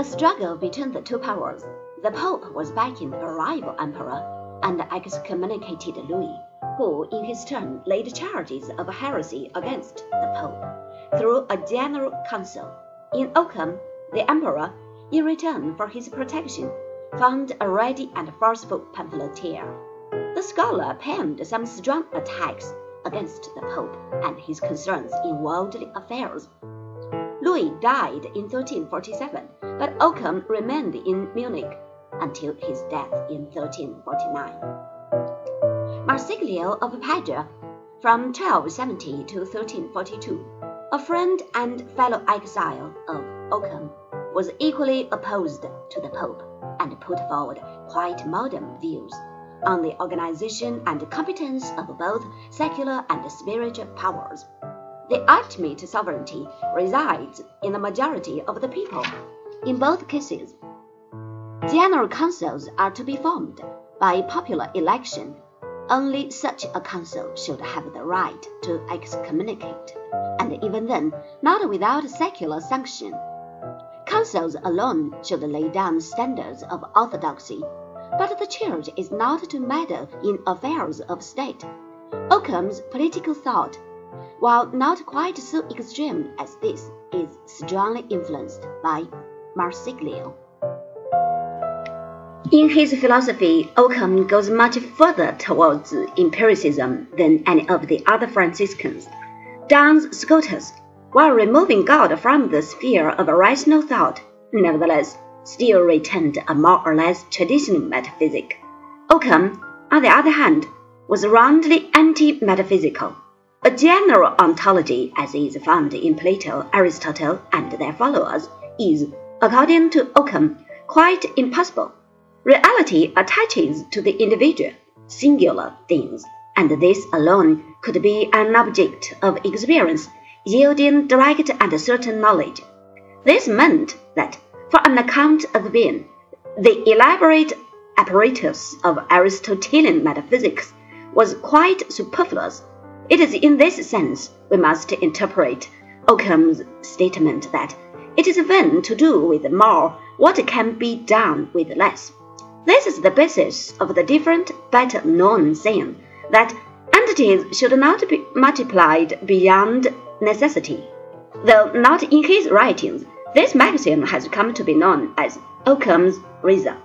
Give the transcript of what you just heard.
the struggle between the two powers, the Pope was backing a rival emperor and excommunicated Louis, who in his turn laid charges of heresy against the Pope through a general council. In Occam, the emperor, in return for his protection, found a ready and forceful pamphleteer. The scholar penned some strong attacks against the Pope and his concerns in worldly affairs. Louis died in 1347, but Occam remained in Munich until his death in 1349. Marsiglio of Padua, from 1270 to 1342, a friend and fellow exile of Occam, was equally opposed to the Pope and put forward quite modern views on the organization and competence of both secular and spiritual powers. The ultimate sovereignty resides in the majority of the people. In both cases, general councils are to be formed by popular election. Only such a council should have the right to excommunicate, and even then, not without secular sanction. Councils alone should lay down standards of orthodoxy but the Church is not to meddle in affairs of state. Occam's political thought, while not quite so extreme as this, is strongly influenced by Marsiglio. In his philosophy, Occam goes much further towards empiricism than any of the other Franciscans. Duns Scotus, while removing God from the sphere of rational thought, nevertheless still retained a more or less traditional metaphysic. Occam, on the other hand, was roundly anti-metaphysical. A general ontology, as is found in Plato, Aristotle, and their followers, is, according to Occam, quite impossible. Reality attaches to the individual, singular things, and this alone could be an object of experience, yielding direct and certain knowledge. This meant that for an account of being, the elaborate apparatus of Aristotelian metaphysics was quite superfluous. It is in this sense we must interpret Occam's statement that it is vain to do with more what can be done with less. This is the basis of the different, better known saying that entities should not be multiplied beyond necessity. Though not in his writings, this maxim has come to be known as Occam's razor.